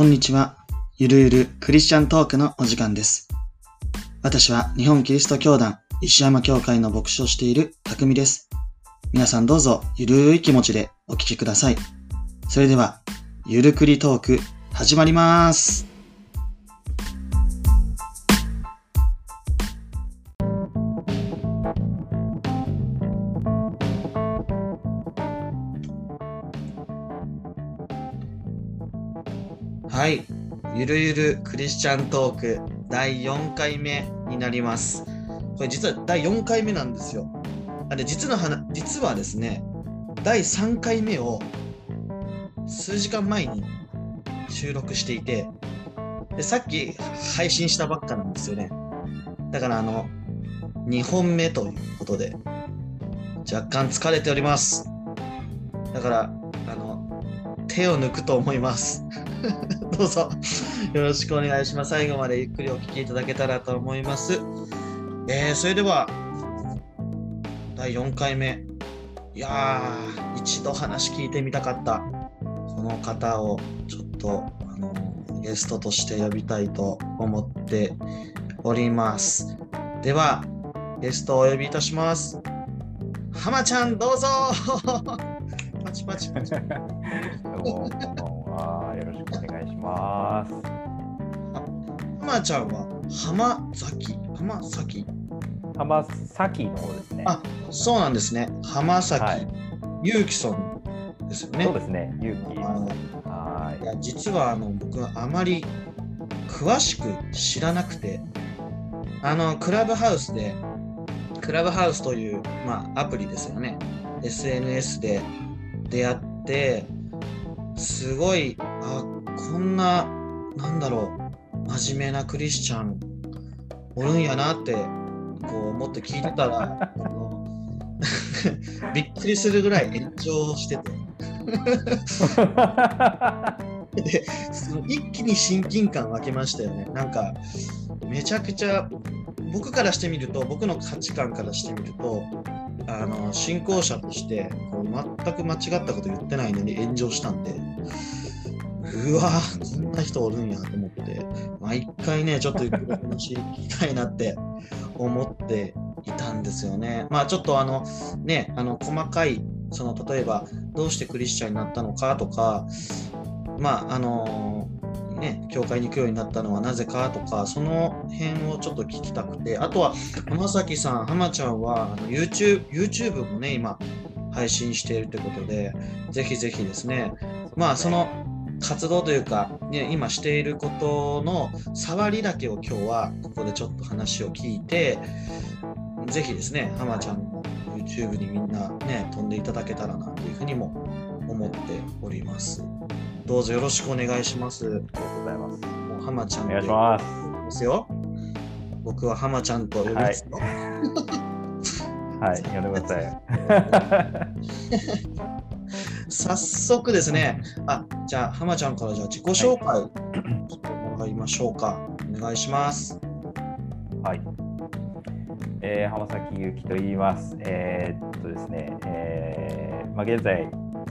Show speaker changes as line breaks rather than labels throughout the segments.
こんにちは。ゆるゆるクリスチャントークのお時間です。私は日本キリスト教団石山教会の牧師をしている匠です。皆さんどうぞゆるい気持ちでお聞きください。それでは、ゆるくりトーク始まります。ゆるゆるクリスチャントーク第4回目になります。これ実は第4回目なんですよ。あれ実の話実はですね、第3回目を数時間前に収録していて、でさっき配信したばっかなんですよね。だからあの、2本目ということで、若干疲れております。だから、あの、手を抜くと思います。どうぞよろしくお願いします。最後までゆっくりお聞きいただけたらと思います。えー、それでは、第4回目。いやー、一度話聞いてみたかった、この方をちょっと、あのゲストとして呼びたいと思っております。では、ゲストをお呼びいたします。浜ちゃん、どうぞパチパチパチ。
ます。
浜ちゃんは浜崎。浜崎。
浜崎の方ですね。
あそうなんですね。浜崎、
はい。
ゆうきさんですよね。
そうですね。ゆうき。はい。
や実はあの僕はあまり詳しく知らなくて。あのクラブハウスでクラブハウスという、まあ、アプリですよね。SNS で出会ってすごいあこんななんだろう真面目なクリスチャンおるんやなってこう思って聞いてたら びっくりするぐらい炎上してて。でその一気に親近感湧きましたよね。なんかめちゃくちゃ僕からしてみると僕の価値観からしてみるとあの信仰者としてこう全く間違ったこと言ってないのに炎上したんでうわこんな人おるんやと思って毎回ねちょっとゆっくり話聞きたいなって思っていたんですよね。まあちょっとあのねあの細かいその例えばどうしてクリスチャンになったのかとかまああのね教会に行くようになったのはなぜかとかその辺をちょっと聞きたくてあとは浜崎さん浜ちゃんはあの YouTube, YouTube もね今配信しているということでぜひぜひですねまあその活動というか、ね、今していることの触りだけを今日はここでちょっと話を聞いてぜひですね浜ちゃんの YouTube にみんなね飛んでいただけたらなというふうにも思っておりますどうぞよろしくお願いします
ありがとうございます。
もう浜ちゃん
お願いします。
ですよ僕は浜ちゃんと呼びますよ、
はい、呼んでください。
早速ですね、あ、じゃあ、浜ちゃんからじゃあ自己紹介してもらいましょうか。お願いします。
はい。えー浜崎ゆきと言います。えーっとですね、えーまあ、現在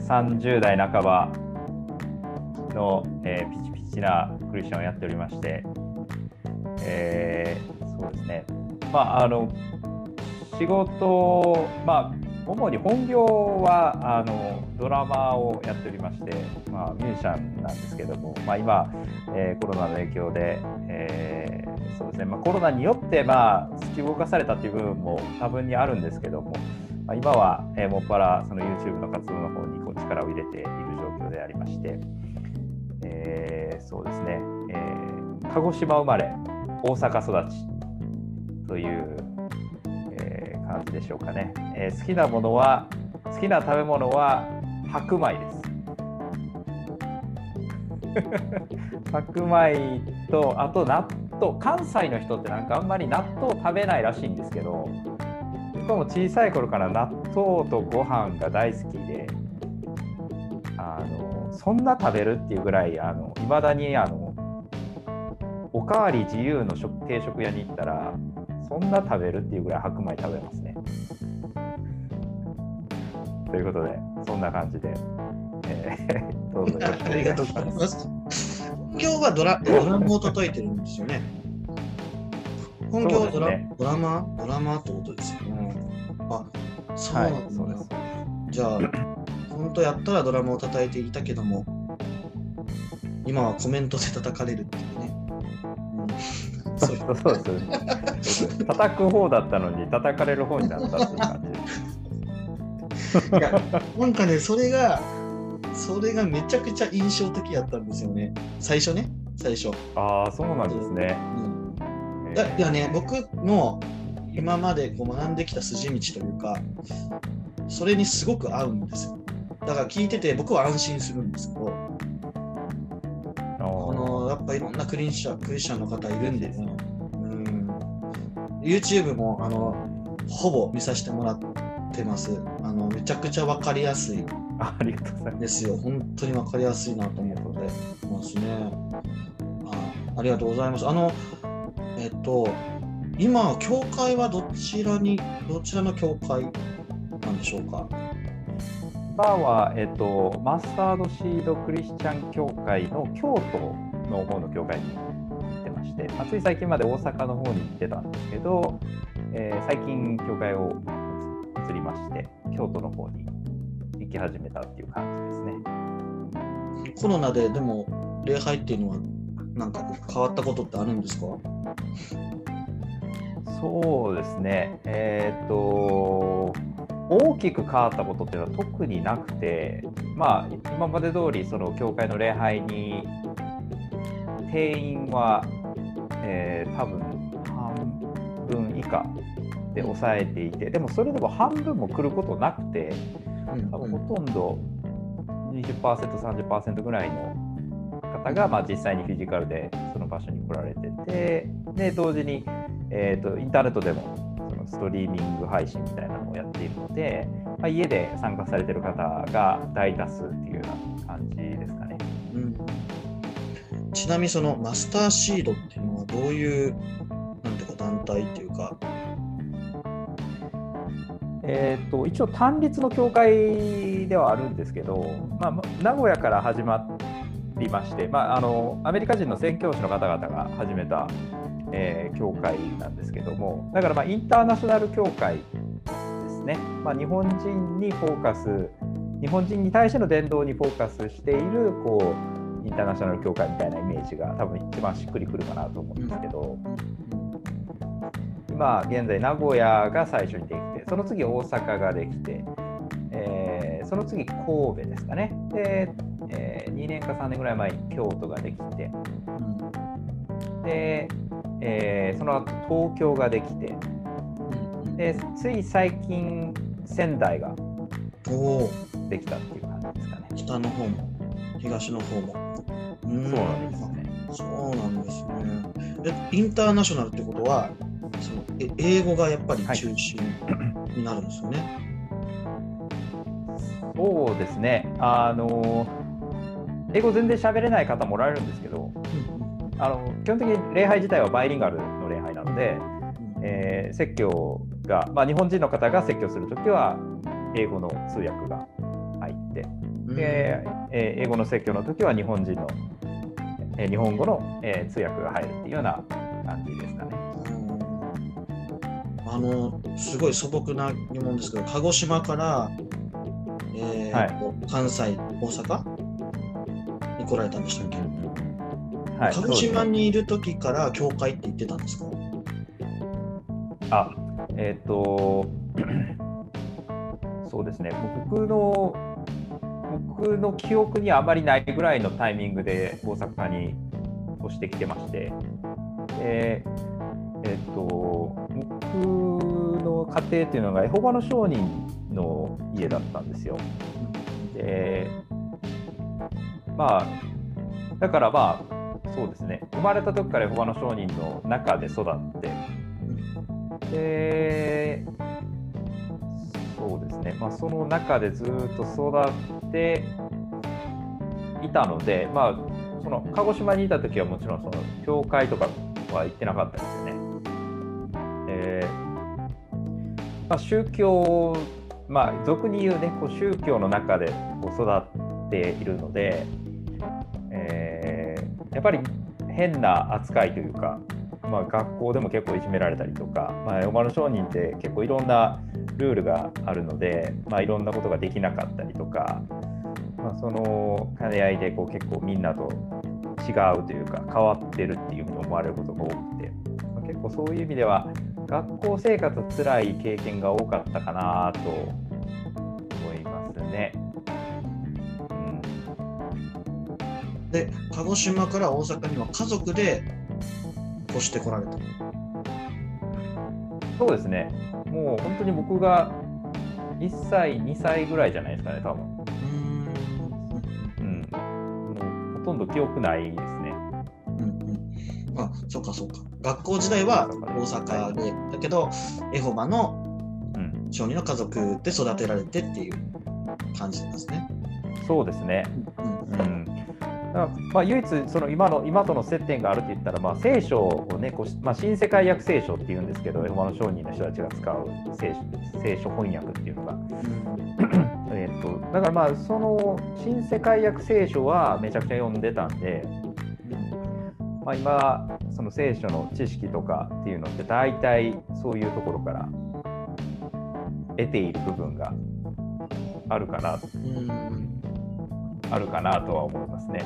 30代半ばの、えーピチピチなクリスチャンをやっておりまして、えーそうですね、まあ、あの仕事、まあ、主に本業はあのドラマをやっておりまして、まあ、ミュージシャンなんですけども、まあ、今、えーコロナの影響で、えーそうですねまあ、コロナによって、まあ、突き動かされたっていう部分も多分にあるんですけども、まあ、今は、えーもっぱらその YouTube の活動の方にこう力を入れている状況でありまして、えーそうですね、えー鹿児島生まれ大阪育ちという、感じでしょうかね、えー好きなものは好きな食べ物は白米です。白米とあと納豆。関西の人ってなんかあんまり納豆食べないらしいんですけど僕も小さい頃から納豆とご飯が大好きであのそんな食べるっていうぐらいいまだにあのおかわり自由の食定食屋に行ったらそんな食べるっていうぐらい白米食べますね。ということでそんな感じで、えー どうぞよろしくお
あ
願いし
りがとうござい
ます。
ます。本業はドラ ドラムを叩いてるんですよね。本業はドラ,、
ね
ドラマードラマーってことですよね。あそうなんだ、
はい、そうです。
じゃあ、本当やったらドラムを叩いていたけども、今はコメントで叩かれるっていうね。うん、そう
そうそうです。叩く方だったのに叩かれる方になったっていう感じ。
いやなんかね、それが、それがめちゃくちゃ印象的やったんですよね。最初ね、最初。
ああ、そうなんですね。
うん、いやいやね、僕の今までこう学んできた筋道というか、それにすごく合うんですよ。だから聞いてて僕は安心するんですけど、
あ
あのやっぱいろんなクリスチャンクリスチャンの方いるんでね、うん、YouTube もあのほぼ見させてもらってます。あのめちゃくちゃ分かりやすい
あありがとうございます。
ですよ。本当に分かりやすいなと思ってますね。あありがとうございます。あの、えっと、今、教会はどちらに、どちらの教会なんでしょうか？
バーは、えっと、マスタードシードクリスチャン教会の京都の方の教会にまして、まあつい最近まで大阪の方に行ってたんですけど、えー最近教会を移りまして、京都の方に行き始めたっていう感じですね。
コロナででも、礼拝っていうのは、なんか変わったことってあるんですか？
そうですね、えーっと、大きく変わったことっていうのは特になくて、まあ、今まで通り、その教会の礼拝に、定員は、えー多分半分以下で抑えていて、でもそれでも半分も来ることなくて、
うん
多分ほとんど20%、30%ぐらいの方が、まあ、実際にフィジカルでその場所に来られてて、で同時に、えー、とインターネットでもそのストリーミング配信みたいなのをやっているので、まあ、家で参加されてる方が大多数っていうような感じですかね。
ちなみにそのマスターシードっていうのはどういうなんていうか団体っていうか、
えー、と一応単立の教会ではあるんですけど、まあ、名古屋から始まりまして、まあ、あのアメリカ人の宣教師の方々が始めた、えー教会なんですけどもだからまあインターナショナル教会ですね、まあ、日本人にフォーカス日本人に対しての伝道にフォーカスしているこうインターナショナル教会みたいなイメージが多分一番しっくりくるかなと思うんですけど。今現在名古屋が最初にできてその次大阪ができて、えーその次神戸ですかね。で、え2年か3年ぐらい前に京都ができてで、えーその後東京ができてでつい最近仙台ができたっていう感じですかね。
北の方も東の方も。うん
そうなんですね。
そうなんですね。えインターナショナルってことはそのえ英語がやっぱり中心になるんですよね、
そうですね。あの英語全然喋れない方もおられるんですけどあの基本的に礼拝自体はバイリンガルの礼拝なので、えー説教が、まあ、日本人の方が説教するときは英語の通訳が入って、
うん。
でえー英語の説教のときは日本人の、えー日本語の、えー通訳が入るっていうような感じですかね。
あのすごい素朴な疑問ですけど鹿児島から、えー
は
関西大阪？に来られたんでしたっけ、
はい、
鹿児島にいる時から教会って言ってたんですか、
あ、えっ、と、そうですね、僕の、僕の記憶にあまりないぐらいのタイミングで大阪に越してきてまして、でえっ、と、僕の家庭っていうのがエホバの商人の家だったんですよ。で、まあ、だからまあ、そうですね、生まれた時からエホバの商人の中で育って、で、そうですね、まあ、その中でずっと育っていたので、まあ、その鹿児島にいた時はもちろんその教会とかは行ってなかったですよね。でまあ、宗教、まあ、俗に言うね、こう宗教の中でこう育っているので、えーやっぱり変な扱いというか、まあ、学校でも結構いじめられたりとか、まあ、馬の商人って結構いろんなルールがあるので、まあ、いろんなことができなかったりとか、まあ、その兼ね合いでこう結構みんなと違うというか変わってるっていうふうに思われることが多くて、まあ、結構そういう意味では学校生活つらい経験が多かったかなと思いますね。
で鹿児島から大阪には家族で越してこられた。
そうですねもう本当に僕が1歳2歳ぐらいじゃないですかね多分。うん。もうほとんど記憶ないですね。うん
うん。あそうかそうか。学校時代は大阪で、だけどエホバの小児の家族で育てられてっていう感じですね。
そうですね。うん、うんまあ、唯一その今の今との接点があると言ったら、まあ、聖書をねこう、まあ、新世界訳聖書っていうんですけどエホバの商人の人たちが使う聖書聖書翻訳っていうのが。えっとだからまあその新世界訳聖書はめちゃくちゃ読んでたんで、まあ、今その聖書の知識とかっていうのって大体そういうところから得ている部分があるかな。うんあるかなとは思いますね。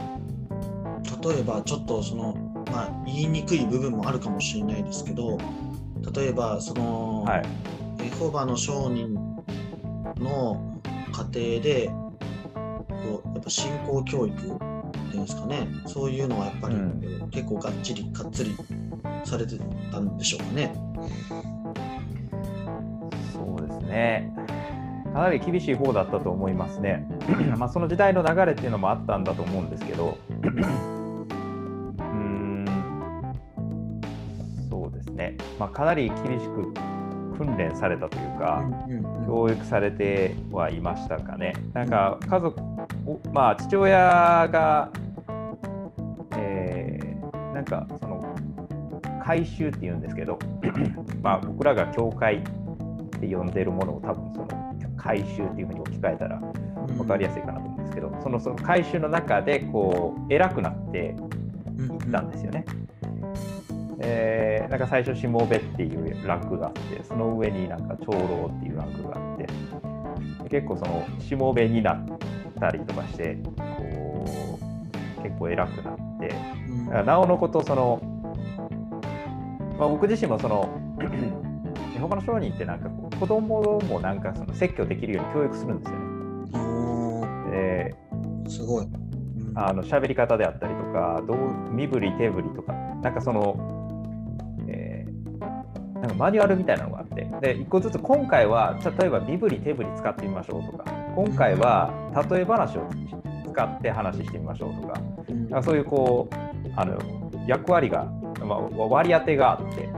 例えばちょっとその、まあ、言いにくい部分もあるかもしれないですけど例えばその、はい、エホバの商人の家庭でこうやっぱ信仰教育っていうんですかねそういうのはやっぱり、結構がっちりかっつりされてたんでしょうかね。
そうですねかなり厳しい方だったと思いますね。まあその時代の流れっていうのもあったんだと思うんですけど、ね、まあ、かなり厳しく訓練されたというか、教育されてはいましたかね。なんか家族、まあ、父親が、えー、なんかその改宗っていうんですけど、まあ、僕らが教会って呼んでるものを多分その回収っていうふうに置き換えたら分かりやすいかなと思うんですけど、そのその回収の中でこう偉くなっていったんですよね。えー、なんか最初しもべっていうランクがあってその上になんか長老っていうランクがあって結構そのしもべになったりとかしてこう結構偉くなってなおのことその、まあ、僕自身もその 他の商人ってなんかこう子供もなんかその説教できるように教育するんですよね。
えすごい。
あの喋り方であったりとかどう身振り手振りとかなんかその、えー、なんかマニュアルみたいなのがあって。で一個ずつ今回は例えば身振り手振り使ってみましょうとか。今回は例え話を使って話してみましょうとか。かそういうこうあの役割が、まあ、割り当てがあって。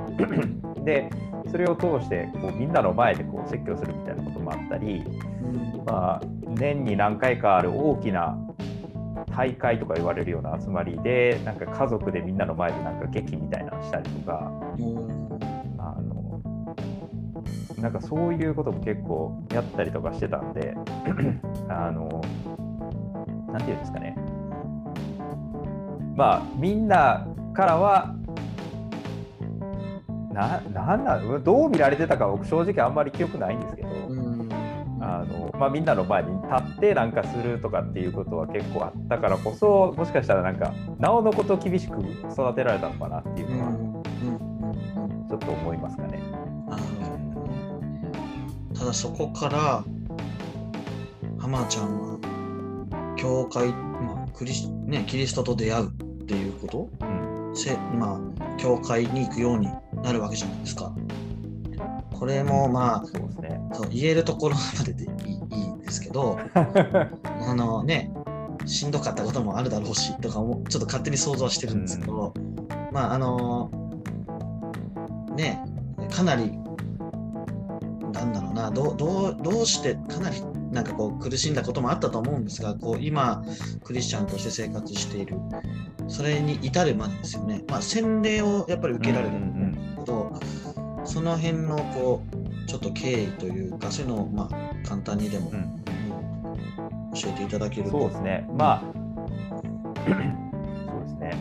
でそれを通してこうみんなの前でこう説教するみたいなこともあったり、うん、まあ、年に何回かある大きな大会とか言われるような集まりでなんか家族でみんなの前でなんか劇みたいなのしたりとか、なんかそういうことも結構やったりとかしてたんで あのなんていうんですかね。まあみんなからはななんだどう見られてたか僕正直あんまり記憶ないんですけど、あのまあ、みんなの前に立ってなんかするとかっていうことは結構あったからこそもしかしたらなんかなおのこと厳しく育てられたのかなっていうのはちょっと思いますかね。
ただそこから浜ちゃんは教会、まあクリスね、キリストと出会うっていうこと、うん。せまあ、教会に行くようになるわけじゃないですか。これもまあ、そうですね、そう言えるところまででいいいいんですけど、あのね、しんどかったこともあるだろうしとかもちょっと勝手に想像はしてるんですけど、うん、まああのねかなりなんだろうな。どどうどうしてかなりなんかこう苦しんだこともあったと思うんですがこう今クリスチャンとして生活している。それに至るまでですよね、まあ、洗礼をやっぱり受けられるけど、うんうん、その辺のこうちょっと経緯というかそういうのをまあ簡単にでも、うん、
教えていただけると。そうですね、まあそうですね。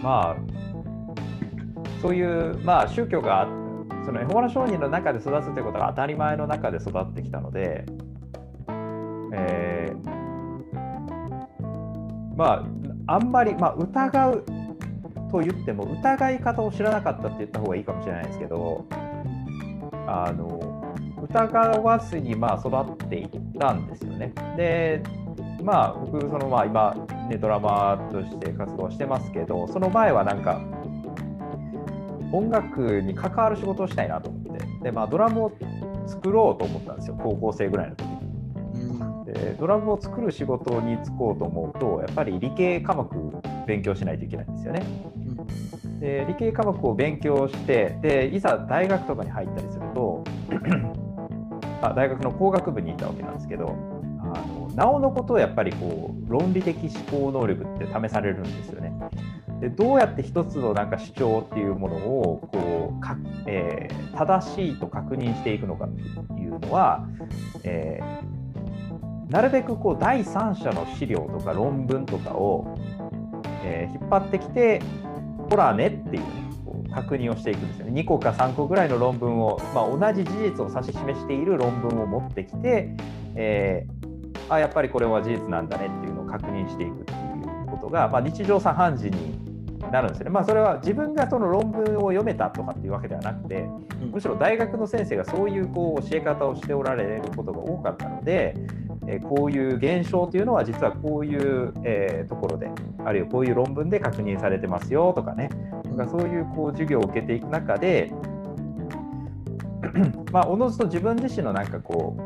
まあそういう、まあ、宗教がそのエホバの商人の中で育つということが当たり前の中で育ってきたので、えー、まああんまり、まあ、疑うと言っても疑い方を知らなかったって言った方がいいかもしれないですけどあの疑わずにまあ育っていったんですよね。でまあ僕そのまあ今ねドラマとして活動してますけどその前はなんか音楽に関わる仕事をしたいなと思ってでまあドラムを作ろうと思ったんですよ高校生ぐらいの時に。でドラムを作る仕事に就こうと思うとやっぱり理系科目勉強しないといけないんですよね。で理系科目を勉強してでいざ大学とかに入ったりすると あ大学の工学部にいたわけなんですけどあのなおのことをやっぱりこう論理的思考能力って試されるんですよね。でどうやって一つのなんか主張っていうものをこうか、えー、正しいと確認していくのかっていうのは、えー、なるべくこう第三者の資料とか論文とかを、えー、引っ張ってきてほらねっていう、ね、こう確認をしていくんですよね。2個か3個ぐらいの論文を、まあ、同じ事実を指し示している論文を持ってきて、えー、あやっぱりこれは事実なんだねっていうのを確認していくっていうことが、まあ、日常茶飯事になるんですよね。まあ、それは自分がその論文を読めたとかっていうわけではなくて、むしろ大学の先生がそういうこう教え方をしておられることが多かったので、えこういう現象というのは実はこういう、えところであるいはこういう論文で確認されてますよとかね。かそういうこう授業を受けていく中で まあおのずと自分自身のなんかこ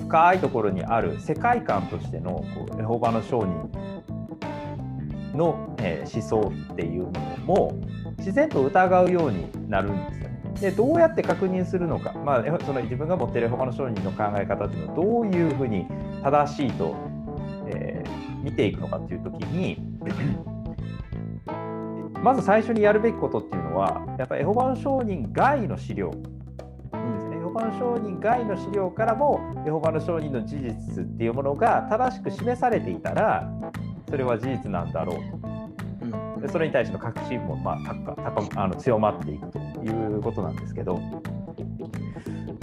う深いところにある世界観としてのこうエホバの商人の、え思想っていうものも自然と疑うようになるんですよね。でどうやって確認するのか、まあ、その自分が持っている他の商人の考え方っていうのをどういうふうに正しいと、えー、見ていくのかっていう時に まず最初にやるべきことっていうのはやっぱりエホバの商人外の資料。ですね。エホバの商人外の資料からもエホバの商人の事実っていうものが正しく示されていたらそれは事実なんだろうと。でそれに対しての確信も、まあ、高高あの強まっていくということなんですけど、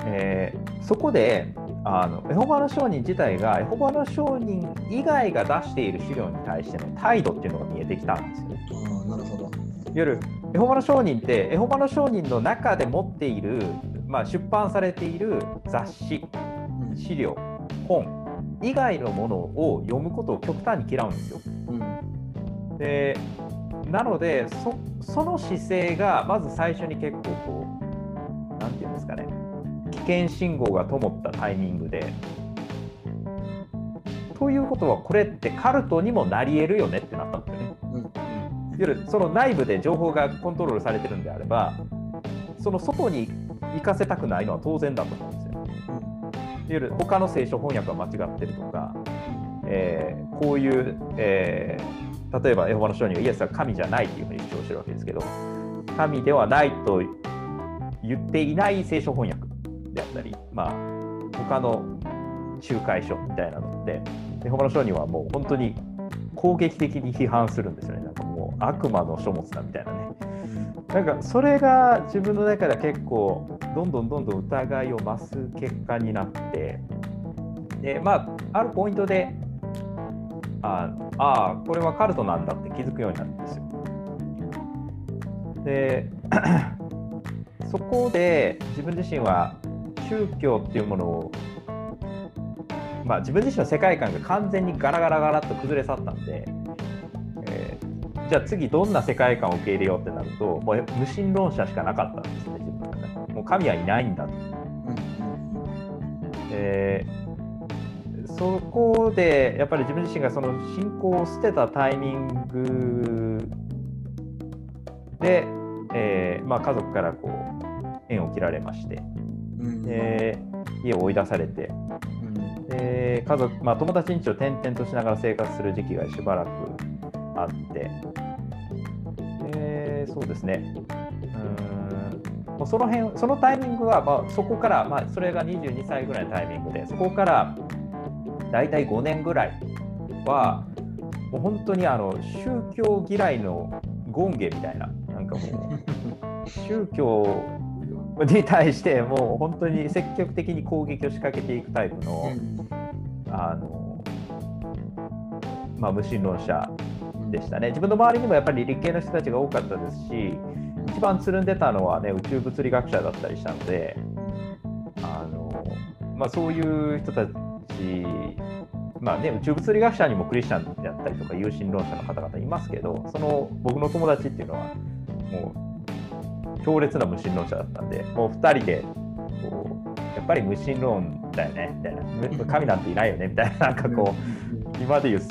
えー、そこであのエホバの証人自体がエホバの証人以外が出している資料に対しての態度っていうのが見えてきたんですよね。
あなるほど
夜エホバの証人ってエホバの証人の中で持っている、まあ、出版されている雑誌資料本以外のものを読むことを極端に嫌うんですよ。うん、でなのでその姿勢がまず最初に結構こう何て言うんですかね危険信号が灯ったタイミングで。ということはこれってカルトにもなり得るよねってなったんですよね。うん、その内部で情報がコントロールされてるんであればその外に行かせたくないのは当然だと思うんですよ。いわゆる他の聖書翻訳が間違ってるとか、えー、こういう、えー、例えばエホバの書にはイエスは神じゃないというふうに主張してるわけですけど神ではないと言っていない聖書翻訳であったり、まあ、他の仲介書みたいなのでエホバの書にはもう本当に攻撃的に批判するんですよねなんかもう悪魔の書物だみたいなねなんかそれが自分の中では結構どんどんどんどん疑いを増す結果になってでまああるポイントでああこれはカルトなんだって気づくようになるんですよ。で そこで自分自身は宗教っていうものをまあ自分自身の世界観が完全にガラガラガラっと崩れ去ったんでじゃあ次どんな世界観を受け入れようってなるともう無神論者しかなかったんですね自分の中でもう神はいないんだと。でそこでやっぱり自分自身がその信仰を捨てたタイミングで、えーまあ、家族からこう縁を切られまして、うん、で家を追い出されて、うん、で家族、まあ、友達ん家を転々としながら生活する時期がしばらくあって、えー、そうですね、うん。その辺そのタイミングは、まあ、そこから、まあ、それが22歳ぐらいのタイミングで、そこから大体5年ぐらいは、もう本当にあの宗教嫌いの権下みたいな、なんかもう、宗教に対してもう本当に積極的に攻撃を仕掛けていくタイプの、あの、まあ、無神論者でしたね。自分の周りにもやっぱり理系の人たちが多かったですし、一番つるんでたのはね、宇宙物理学者だったりしたので、あのまあ、そういう人たち、まあね、宇宙物理学者にもクリスチャンであったりとか、有神論者の方々いますけど、その僕の友達っていうのは、もう強烈な無神論者だったんで、もう2人でこう、やっぱり無神論だよねみたいな、神なんていないよねみたいな、なんかこう、今で言う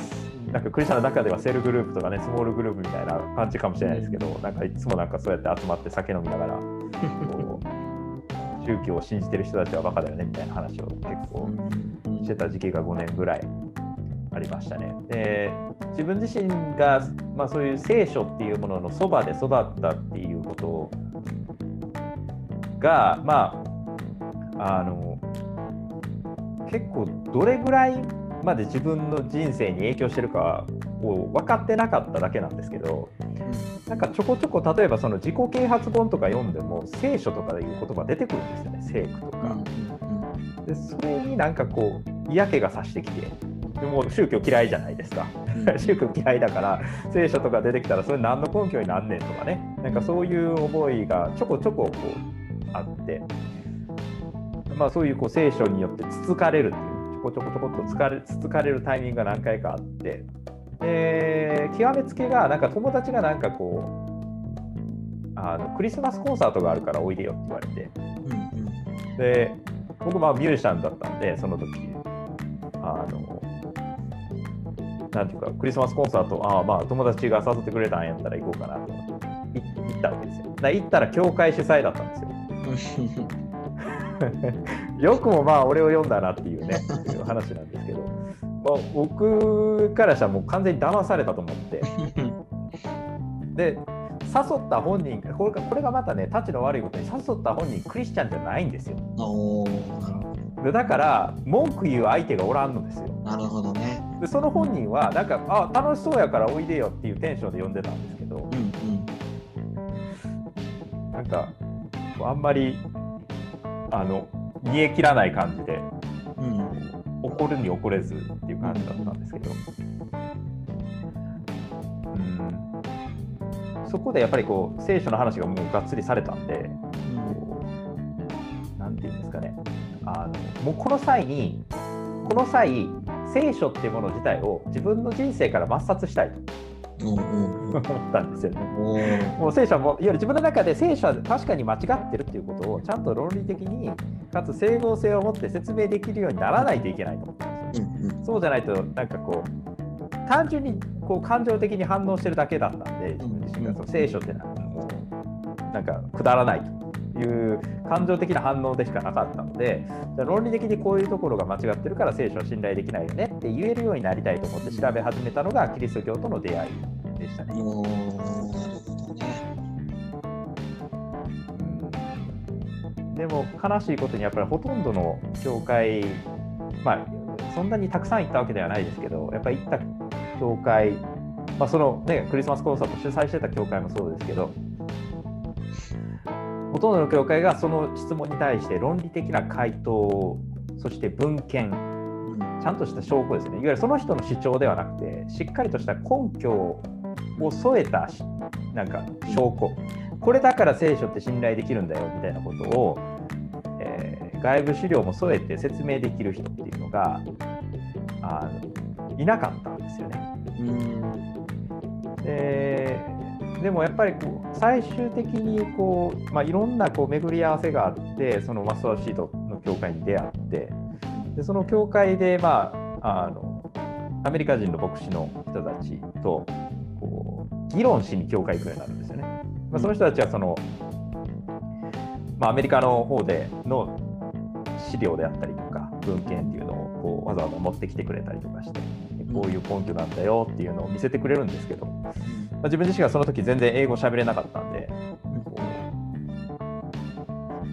なんかクリスチャンの中ではセルグループとかね、スモールグループみたいな感じかもしれないですけど、なんかいつもなんかそうやって集まって酒飲みながら、こう 宗教を信じてる人たちはバカだよねみたいな話を結構してた時期が5年ぐらいありましたね。で自分自身が、まあ、そういう聖書っていうもののそばで育ったっていうことが、まあ、あの結構どれぐらいまで自分の人生に影響してるかを分かってなかっただけなんですけど、なんかちょこちょこ例えばその自己啓発本とか読んでも聖書とかでいう言葉出てくるんですよね聖句とか。でそれになんかこう嫌気がさしてきてでも宗教嫌いじゃないですか、宗教嫌いだから聖書とか出てきたらそれ何の根拠になんねんとかね。なんかそういう思いがちょこちょここうあって、まあ、そういうこう聖書によってつつかれるっていうちょこちょこちょこっとつかれつつかれるタイミングが何回かあって。で極めつけがなんか友達がなんかこうあのクリスマスコンサートがあるからおいでよって言われて、で僕まあミュージシャンだったんでその時。あのなんていうかクリスマスコンサートああまあ友達が誘ってくれたんやったら行こうかなと思って。行ったわけですよ。だ行ったら教会主催だったんですよよくもまあ俺を読んだなっていうねいう話なんですけど、まあ、僕からしたらもう完全に騙されたと思って。で誘った本人これこれがまたねタチの悪いことに誘った本人クリスチャンじゃないんですよ。でだから文句言う相手がおらんのですよ。
なるほどね。
でその本人はなんかあ楽しそうやからおいでよっていうテンションで呼んでたんですけど、うんうん、なんかあんまりあの煮え切らない感じで、うん、怒るに怒れずっていう感じだったんですけど、うん、そこでやっぱりこう聖書の話がもうがっつりされたんで、何、うん、て言うんですかね。あのもうこの際にこの際聖書っていうもの自体を自分の人生から抹殺したいと。思ったんですよね。もう聖書はもういわゆる自分の中で聖書は確かに間違ってるっていうことをちゃんと論理的にかつ整合性を持って説明できるようにならないといけないと思ったんですよ。うんうん、そうじゃないとなんかこう単純にこう感情的に反応してるだけだったんで自分自身がその聖書ってなんかくだらないと。いう感情的な反応でしかなかったので論理的にこういうところが間違ってるから聖書は信頼できないよねって言えるようになりたいと思って調べ始めたのがキリスト教との出会いでしたね。でも悲しいことにやっぱりほとんどの教会まあそんなにたくさん行ったわけではないですけどやっぱり行った教会まあそのねクリスマスコンサート主催してた教会もそうですけどほとんどの教会がその質問に対して論理的な回答そして文献ちゃんとした証拠ですね。いわゆるその人の主張ではなくてしっかりとした根拠を添えたなんか証拠。これだから聖書って信頼できるんだよみたいなことを、えー、外部資料も添えて説明できる人っていうのがあのいなかったんですよね。ででもやっぱりこう最終的にこう、まあ、いろんなこう巡り合わせがあってそのマスターシートの教会に出会ってでその教会で、まあ、あのアメリカ人の牧師の人たちとこう議論しに教会行くようになるんですよね。まあ、その人たちはその、まあ、アメリカの方での資料であったりとか文献っていうのをこうわざわざ持ってきてくれたりとかしてこういう根拠なんだよっていうのを見せてくれるんですけどまあ、自分自身がその時全然英語喋れなかったんで、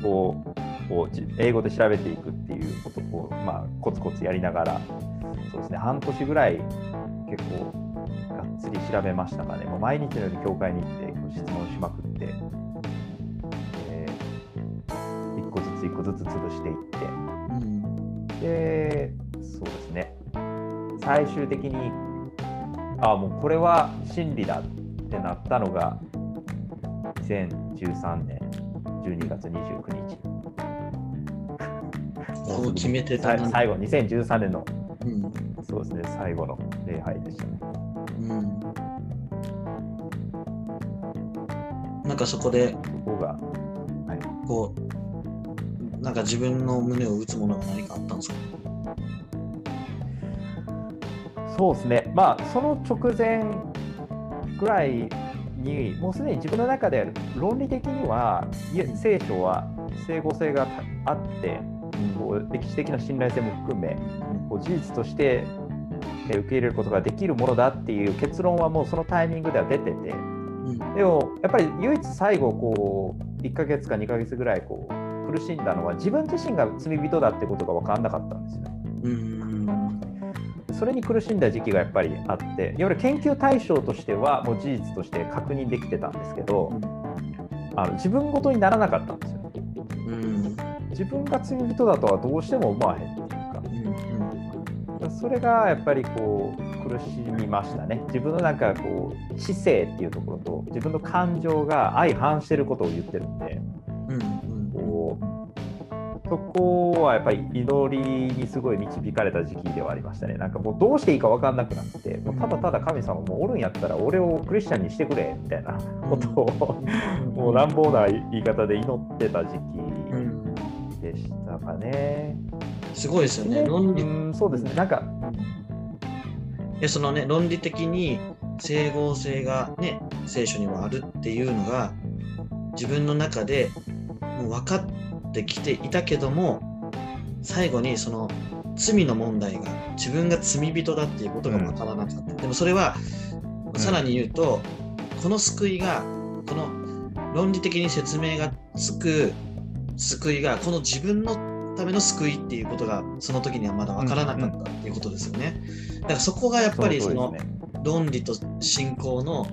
こうこう英語で調べていくっていうことを、まあ、コツコツやりながら、そうですね、半年ぐらい結構がっつつり調べましたかね、もう毎日のように教会に行って質問しまくって、えー、一個ずつ一個ずつ潰していって、うん、で、そうですね、最終的に、ああ、もうこれは真理だってなったのが、2013年12月29日。
そう決めてた
最後、2013年の、うん、そうですね、最後の礼拝でしたね。うん。
なんかそこで、
ここが、
はい、こう、なんか自分の胸を打つものが何かあったんですか
そうですね、まあ、その直前ぐらいに、もうすでに自分の中で論理的には、聖書は整合性があって、こう歴史的な信頼性も含め、こう事実として受け入れることができるものだっていう結論はもうそのタイミングでは出てて、でもやっぱり唯一最後こう1ヶ月か2ヶ月ぐらいこう苦しんだのは自分自身が罪人だってことが分からなかったんですよね。それに苦しんだ時期がやっぱりあっていわゆる研究対象としてはもう事実として確認できてたんですけど、あの自分ごとにならなかったんですよね。自分が罪人だとはどうしても思わへんっていうか、それがやっぱりこう苦しみましたね。自分のなんかこう知性っていうところと自分の感情が相反してることを言ってるんで、そこはやっぱり祈りにすごい導かれた時期ではありましたね。なんかもうどうしていいか分かんなくなって、もうただただ神様もおるんやったら俺をクリスチャンにしてくれみたいなことを、もう乱暴な言い方で祈ってた時期でしたかね。
すごいですよね。
論理、そうですね。なんか
でそのね論理的に整合性がね聖書にはあるっていうのが自分の中でもう分かってきていたけども最後にその罪の問題が自分が罪人だっていうことが分からなかった、うん、でもそれはさらに言うと、うん、この救いがこの論理的に説明がつく救いがこの自分のための救いっていうことがその時にはまだ分からなかったっていうことですよね。だからそこがやっぱりその論理と信仰の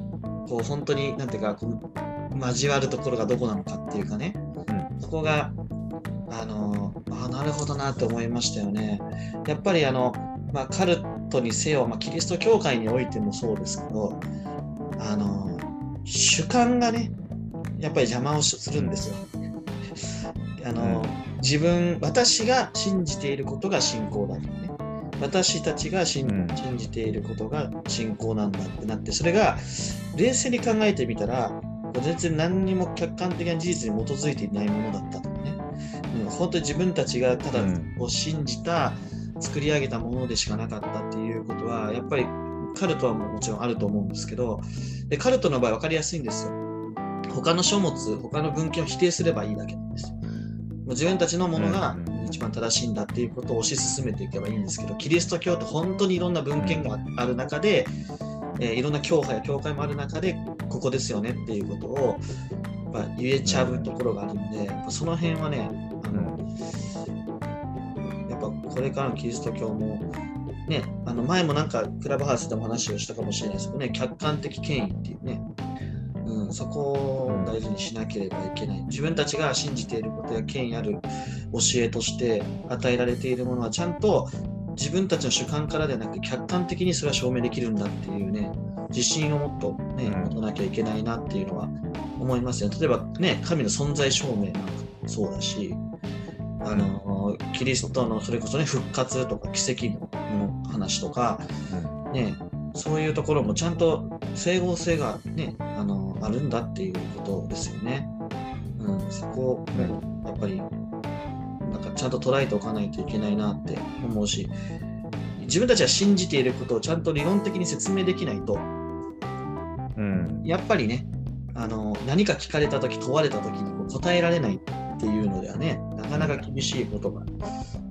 こう本当に何ていうかこう交わるところがどこなのかっていうかね、うん、そこがあのあなるほどなって思いましたよね。やっぱりあの、まあ、カルトにせよ、まあ、キリスト教会においてもそうですけどあの主観がねやっぱり邪魔をするんですよ。あの、うん自分、私が信じていることが信仰だとね。私たちが信,、じていることが信仰なんだってなって、それが冷静に考えてみたら、全然何にも客観的な事実に基づいていないものだったとかね。うん、本当に自分たちがただを信じた、作り上げたものでしかなかったっていうことは、やっぱりカルトはもちろんあると思うんですけど、でカルトの場合分かりやすいんですよ。他の書物、他の文献を否定すればいいだけなんですよ。自分たちのものが一番正しいんだっていうことを推し進めていけばいいんですけど、キリスト教って本当にいろんな文献がある中で、えー、いろんな教派や教会もある中で、ここですよねっていうことを言えちゃうところがあるので、その辺はね、やっぱこれからのキリスト教も、ね、あの前もなんかクラブハウスでも話をしたかもしれないですけどね、客観的権威っていうね、うん、そこを大事にしなければいけない。自分たちが信じていることや権威ある教えとして与えられているものはちゃんと自分たちの主観からではなく客観的にそれは証明できるんだっていうね、自信をもっとね、持たなきゃいけないなっていうのは思いますよ。例えばね、神の存在証明なんかもそうだし、あのキリストのそれこそね復活とか奇跡の話とか、ね、そういうところもちゃんと整合性がね、あのあるんだっていうことですよね。うん、そこをやっぱりなんかちゃんと捉えておかないといけないなって思うし、自分たちは信じていることをちゃんと理論的に説明できないと、うん、やっぱりね、あの何か聞かれたとき、問われたときに答えられないっていうのではね、なかなか厳しいことが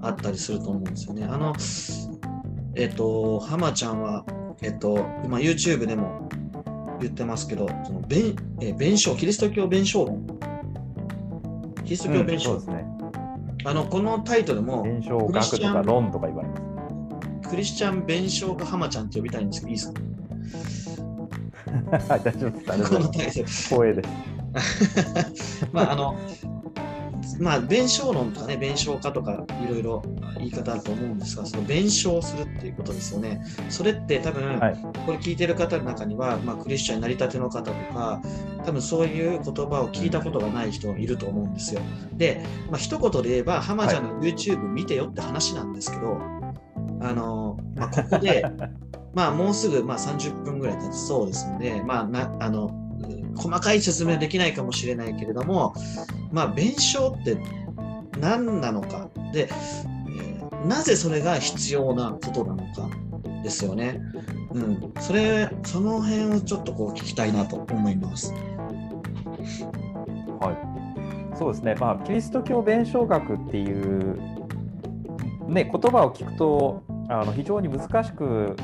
あったりすると思うんですよね。あの、えっ、と、浜ちゃんは、えっ、と、今 YouTube でも言ってますけど、その弁え弁証、キリスト教弁証論。キリスト教弁証、うん、ね。あの、このタイトルも、
弁証学とか論とか言われます。
クリスチャン弁証か浜ちゃんって呼びたいんですけど、いいですか？
大丈夫です。ありがとうございます。光栄です。
まああのまあ、弁証論とかね、弁証家とかいろいろ言い方あると思うんですが、その弁証するっていうことですよね。それって多分、はい、これ聞いてる方の中には、まあ、クリスチャンになりたての方とか、多分そういう言葉を聞いたことがない人いると思うんですよ。で、まあ一言で言えば、浜ちゃんの YouTube 見てよって話なんですけど、はい、あの、まあ、ここで、まあもうすぐまあ30分ぐらい経ちそうですので、まあなあの細かい説明できないかもしれないけれども、まあ、弁償って何なのかで、えー、なぜそれが必要なことなのかですよね。うん、それその辺をちょっとこう聞きたいなと思います。
はい、そうですね、まあ、キリスト教弁証学っていう、ね、言葉を聞くとあの非常に難しく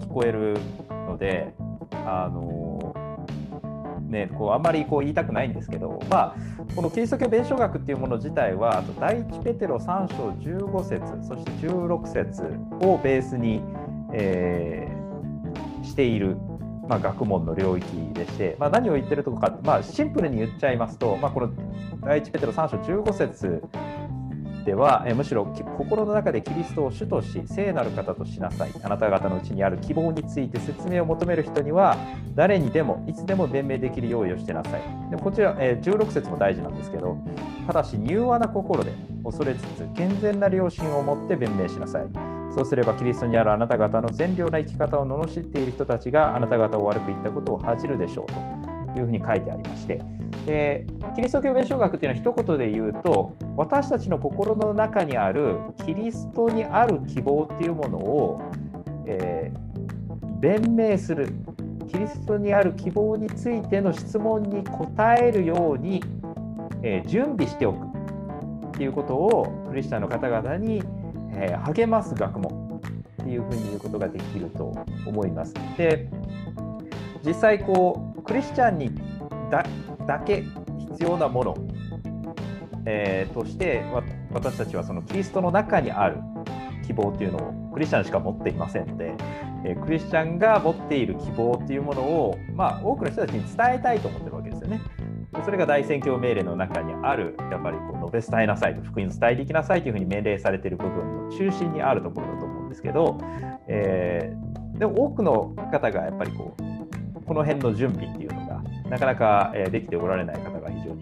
聞こえるので、あのね、こうあんまりこう言いたくないんですけど、まあ、このキリスト教弁証学っていうもの自体は第一ペテロ3章15節そして16節をベースに、えー、している、まあ、学問の領域でして、まあ、何を言ってるとか、まあ、シンプルに言っちゃいますと、まあ、この第一ペテロ3章15節では、えむしろ心の中でキリストを主とし聖なる方としなさい。あなた方のうちにある希望について説明を求める人には誰にでもいつでも弁明できる用意をしてなさい。でこちら、え、16節も大事なんですけどただし柔和な心で恐れつつ健全な良心を持って弁明しなさい。そうすればキリストにあるあなた方の善良な生き方を罵っている人たちがあなた方を悪く言ったことを恥じるでしょうと。いうふうに書いてありまして。でキリスト教弁証学っていうのは一言で言うと私たちの心の中にあるキリストにある希望っていうものを、えー、弁明する。キリストにある希望についての質問に答えるように、えー、準備しておく。っていうことをクリスチャンの方々に、えー、励ます学問っていうふうに言うことができると思います。で実際こうクリスチャンにだだけ必要なもの、えー、として私たちはそのキリストの中にある希望というのをクリスチャンしか持っていませんので、えー、クリスチャンが持っている希望っていうものを、まあ、多くの人たちに伝えたいと思ってるわけですよね。それが大宣教命令の中にある、やっぱりこう述べ伝えなさいと、福音伝えていきなさいというふうに命令されている部分の中心にあるところだと思うんですけど、えー、でも多くの方がやっぱりこうこの辺の準備っていうのがなかなかできておられない方が非常に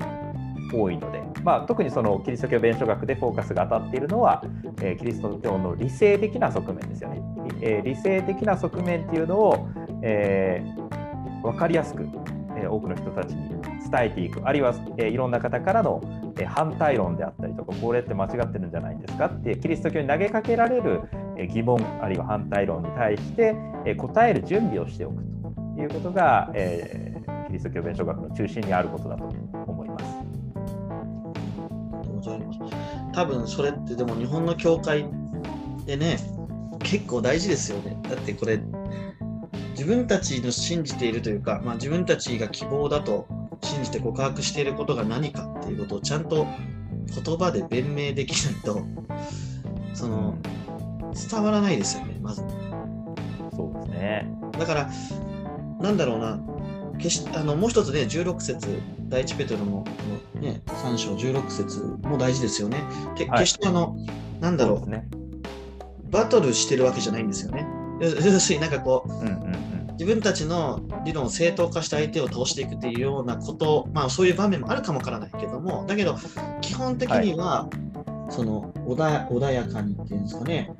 多いので、まあ、特にそのキリスト教弁証学でフォーカスが当たっているのは、えー、キリスト教の理性的な側面ですよね。えー、理性的な側面っていうのを、えー、分かりやすく、え、多くの人たちに伝えていく、あるいは、えー、いろんな方からの、え、反対論であったりとか、これって間違ってるんじゃないんですかって、キリスト教に投げかけられる、え、疑問、あるいは反対論に対して、え、答える準備をしておくいうことが、えーキリスト教弁証学の中心にあることだと思います。
多分それってでも日本の教会でね結構大事ですよね。だってこれ自分たちの信じているというか、まあ、自分たちが希望だと信じて告白していることが何かっていうことをちゃんと言葉で弁明できないとその伝わらないですよねまず。
そうですね
だからなんだろうな。決しあのもう一つね、16節、第一ペテロのね、3章16節も大事ですよね。け決してあの、なんだろう、ね、バトルしてるわけじゃないんですよね。要するになんかこう、うんうんうん、自分たちの理論を正当化して相手を倒していくっていうようなこと、まあそういう場面もあるかもわからないけども、だけど基本的には、はい、その穏穏やかにっていうんですかね、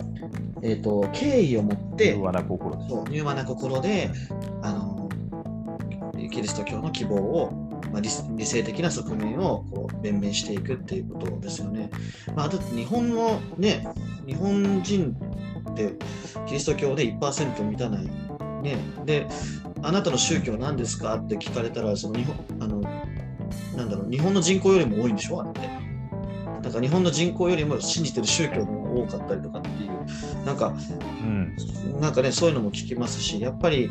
えーと、敬意を持って、柔
和な心で、
柔和な心であのキリスト教の希望を、まあ、理理性的な側面をこう弁明していくっていうことですよね。まあ、だって日本のね、日本人ってキリスト教で1%満たない。ね、で、あなたの宗教は何ですかって聞かれたら、その日本あのなんだろう日本の人口よりも多いんでしょ？あって。なんか日本の人口よりも信じてる宗教の方が多かったりとかっていう、なんか、うん、なんかね、そういうのも聞きますし、やっぱり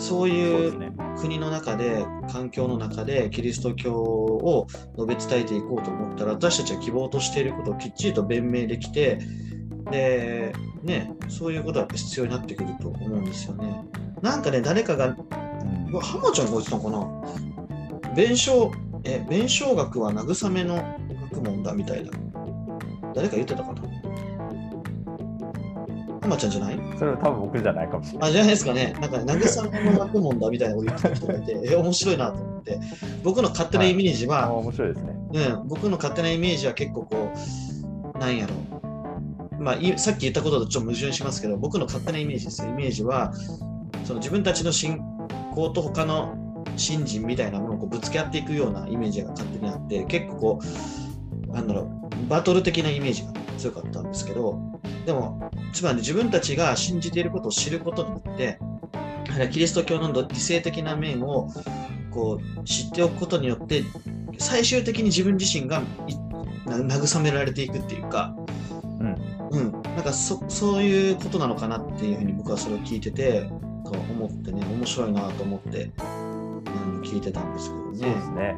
そういう国の中で、環境の中でキリスト教を述べ伝えていこうと思ったら、私たちは希望としていることをきっちりと弁明できて、で、ね、そういうことは必要になってくると思うんですよね。なんかね、誰かがうわ浜ちゃんが言ってたのかな？弁償、え、弁償額は慰めの学問だみたいな。誰か言ってたかな？浜ちゃんじゃない？
それは多分僕じゃないかもしれない。
あ、じゃないですかね。なんか、慰めの学問だみたいなこと言ってた人がいて、え、面白いなと思って。僕の勝手なイメージは、
あ面白いですね。
うん、僕の勝手なイメージは結構こう、なんやろう。まあ、いさっき言ったこととちょっと矛盾しますけど、僕の勝手なイメージですよ。イメージは、その自分たちの信仰と他の信心みたいなものをこうぶつけ合っていくようなイメージが勝手にあって、結構こう、なんだろう、バトル的なイメージが強かったんですけど、でも、つまり自分たちが信じていることを知ることによって、キリスト教の理性的な面をこう知っておくことによって、最終的に自分自身が慰められていくっていうか、
うん。
うん、なんかそそういうことなのかなっていうふうに僕はそれを聞いてて、思ってね、面白いなと思って、うん、聞いてたんですけどね。
そうですね。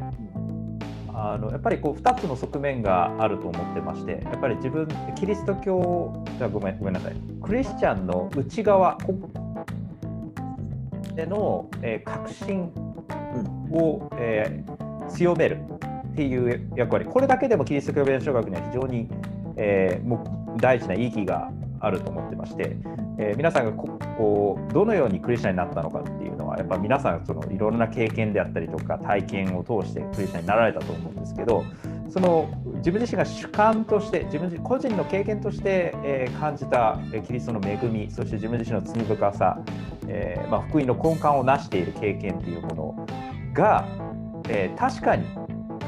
あのやっぱりこう2つの側面があると思ってまして、やっぱり自分、キリスト教、じゃあごめんごめんなさい、クリスチャンの内側での、えー確信を、えー強めるっていう役割、これだけでもキリスト教弁証学には非常に、えーもう大事な意義があると思ってまして、えー皆さんがここどのようにクリスチャンになったのかってやっぱ皆さんそのいろんな経験であったりとか体験を通してクリスチャンになられたと思うんですけどその自分自身が主観として自分自個人の経験として、え感じたキリストの恵みそして自分自身の罪深さ、えーまあ、福音の根幹を成している経験っていうものが、えー確かに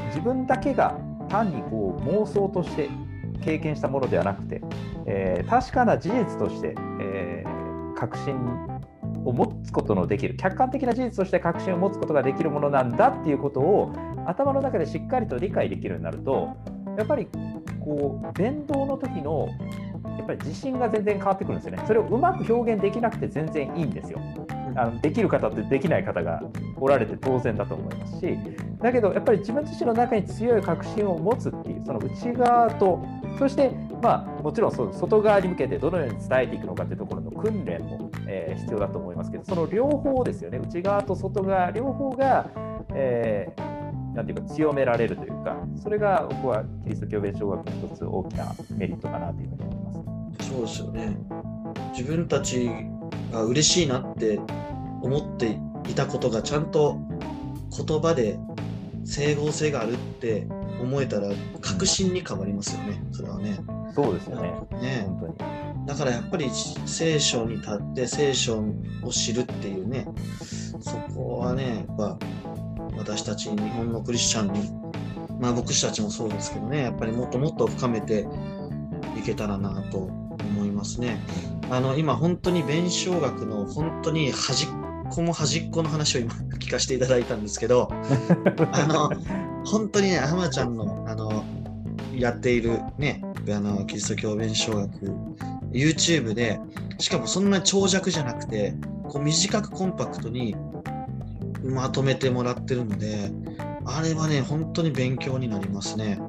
自分だけが単にこう妄想として経験したものではなくて、えー確かな事実として、えー確信を持つことのできる客観的な事実として確信を持つことができるものなんだっていうことを頭の中でしっかりと理解できるようになるとやっぱりこう伝道の時のやっぱり自信が全然変わってくるんですよね。それをうまく表現できなくて全然いいんですよ。あのできる方ってできない方がおられて当然だと思いますしだけどやっぱり自分自身の中に強い確信を持つっていうその内側とそしてまあもちろんそう外側に向けてどのように伝えていくのかっていうところの訓練も、えー必要だと思いますけどその両方ですよね内側と外側両方が、えーなんていうか強められるというかそれが僕はキリスト教弁証学の一つ大きなメリットかなというふうに思います。
そうですよね。自分たちが嬉しいなって思っていたことがちゃんと言葉で整合性があるって思えたら確信に変わりますよね。それはね。
そうですよね
ね
本当に
だからやっぱり聖書に立って聖書を知るっていうね、そこはね、やっぱ私たち日本のクリスチャンに、まあ僕たちもそうですけどね、やっぱりもっともっと深めていけたらなと思いますね。あの今本当に弁証学の本当に端っこも端っこの話を今聞かせていただいたんですけど、あの本当にね、浜ちゃんのあのやっているね、あのキリスト教弁証学、YouTube で、しかもそんな長尺じゃなくて、こう短くコンパクトにまとめてもらってるので、あれはね、本当に勉強になりますね。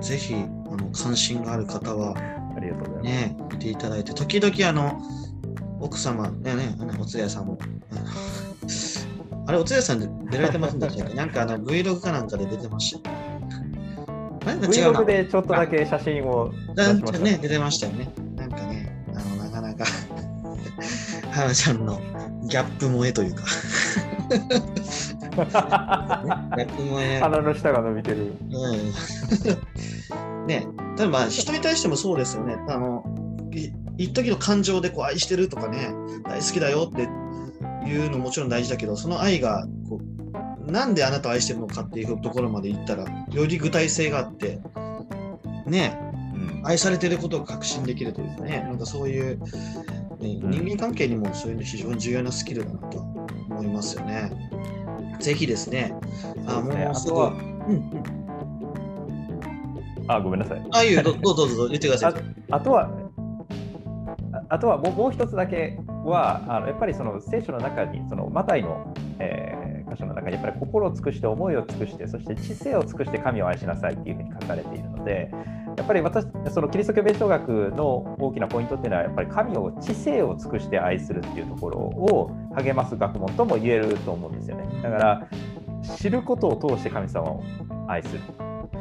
ぜひ、あの関心がある方は、
ありがとうございます。
ね、見ていただいて、時々あの、奥様、ね、ね、お通夜さんも、あれ、お通夜さんで出られてますんでしたっけ？なんかあの Vlog かなんかで出てました
？Vlog でちょっとだけ写真を出しました。
ね、出てましたよね。なんかね、あの、なかなか、花ちゃんのギャップ萌えというか、ギャップ萌え。
鼻の下が伸びてる。
うん。ね、ただまあ、人に対してもそうですよね。あの、い一時の感情でこう愛してるとかね、大好きだよっていうのもちろん大事だけど、その愛がこう、なんであなたを愛してるのかっていうところまでいったら、より具体性があって、ね、
うん。
愛されてることを確信できるというかね、なんかそういう、ね、
うん。
人間関係にもそういうの非常に重要なスキルだなと思いますよね。ぜひですね、あもうすうん、
あ、ごめんなさい。
ああいうどどうぞどうぞ言ってください。
あとは、ああとはもうもう一つだけは、あのやっぱりその聖書の中に、そのマタイの、えー箇所の中にやっぱり心を尽くして思いを尽くしてそして知性を尽くして神を愛しなさいっていうふうに書かれているのでやっぱり私そのキリスト教弁証学の大きなポイントっていうのはやっぱり神を知性を尽くして愛するっていうところを励ます学問とも言えると思うんですよねだから知ることを通して神様を愛する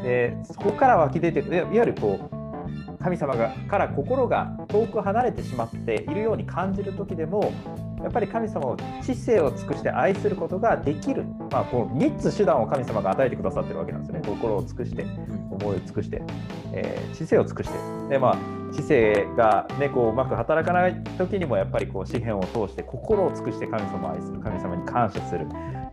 でそこから湧き出ていわゆるこう神様がから心が遠く離れてしまっているように感じる時でもやっぱり神様を知性を尽くして愛することができる、まあ、この3つ手段を神様が与えてくださってるわけなんですよね。心を尽くして思いを尽くして、えー、知性を尽くして。で、まあ、知性が、ね、こううまく働かない時にもやっぱりこう詩篇を通して心を尽くして神様を愛する神様に感謝する、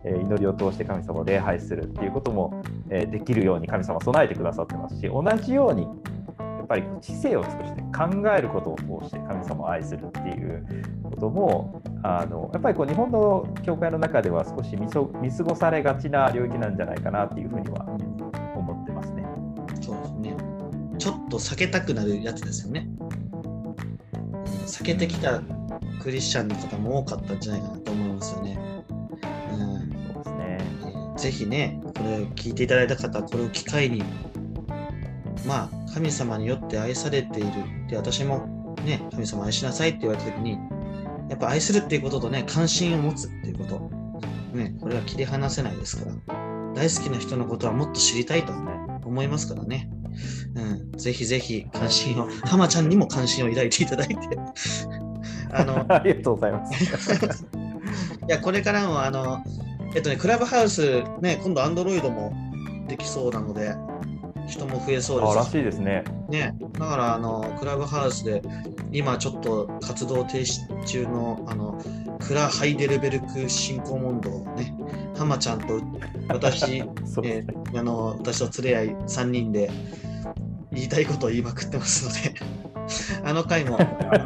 え、祈りを通して神様を礼拝するっていうことも、え、できるように神様備えてくださってますし同じようにやっぱり知性を尽くして考えることを通して神様を愛するっていうこともあのやっぱりこう日本の教会の中では少し見そ見過ごされがちな領域なんじゃないかなっていうふうには思ってますね。
そうですね。ちょっと避けたくなるやつですよね。避けてきたクリスチャンの方も多かったんじゃないかなと思いますよね。ぜひね、これ聞いていただいた方、これを機会にまあ、神様によって愛されているで私もね神様愛しなさいって言われた時にやっぱ愛するっていうこととね関心を持つっていうことねこれは切り離せないですから大好きな人のことはもっと知りたいと思いますからね、うん、ぜひぜひ関心を浜ちゃんにも関心を抱いていただいて。
あの ありがとうございます。
いやこれからもあのえっとねクラブハウスね今度アンドロイドもできそうなので人も増えそうです
らしいですね。
ね、だからあのクラブハウスで今ちょっと活動停止中のあのクラ・ハイデルベルク新興問答ね、浜ちゃんと私、えー、あの私と連れ合い3人で言いたいことを言いまくってますので あの回も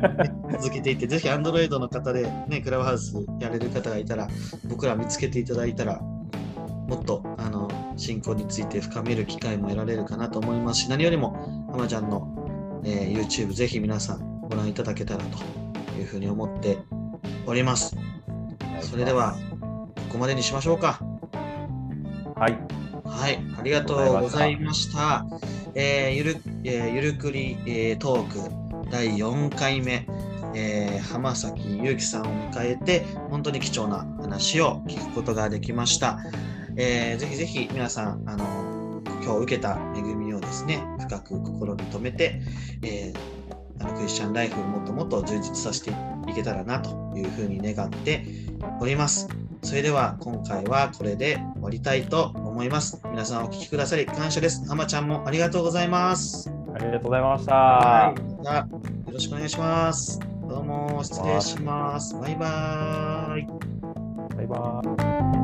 続けていって、ぜひ Android の方で、ね、クラブハウスやれる方がいたら、僕ら見つけていただいたら、もっとあの信仰について深める機会も得られるかなと思いますし、何よりも、浜ちゃんの、えー、YouTube ぜひ皆さんご覧いただけたらというふうに思っております。それでは、ここまでにしましょうか。
はい。
はい、ありがとうございました。えー、ゆる、えー、ゆるくり、えー、トーク第4回目。えー、浜崎祐樹さんを迎えて本当に貴重な話を聞くことができました。えー、ぜひぜひ皆さん、あの、今日受けた恵みをですね、深く心に留めて、えー、あのクリスチャンライフをもっともっと充実させていけたらなというふうに願っております。それでは今回はこれで終わりたいと思います。皆さんお聴きくださり感謝です。浜ちゃんもありがとうございます。
ありがとうございました。は
い、よろしくお願いします。どうも失礼します。バイバーイ。
バイバーイ。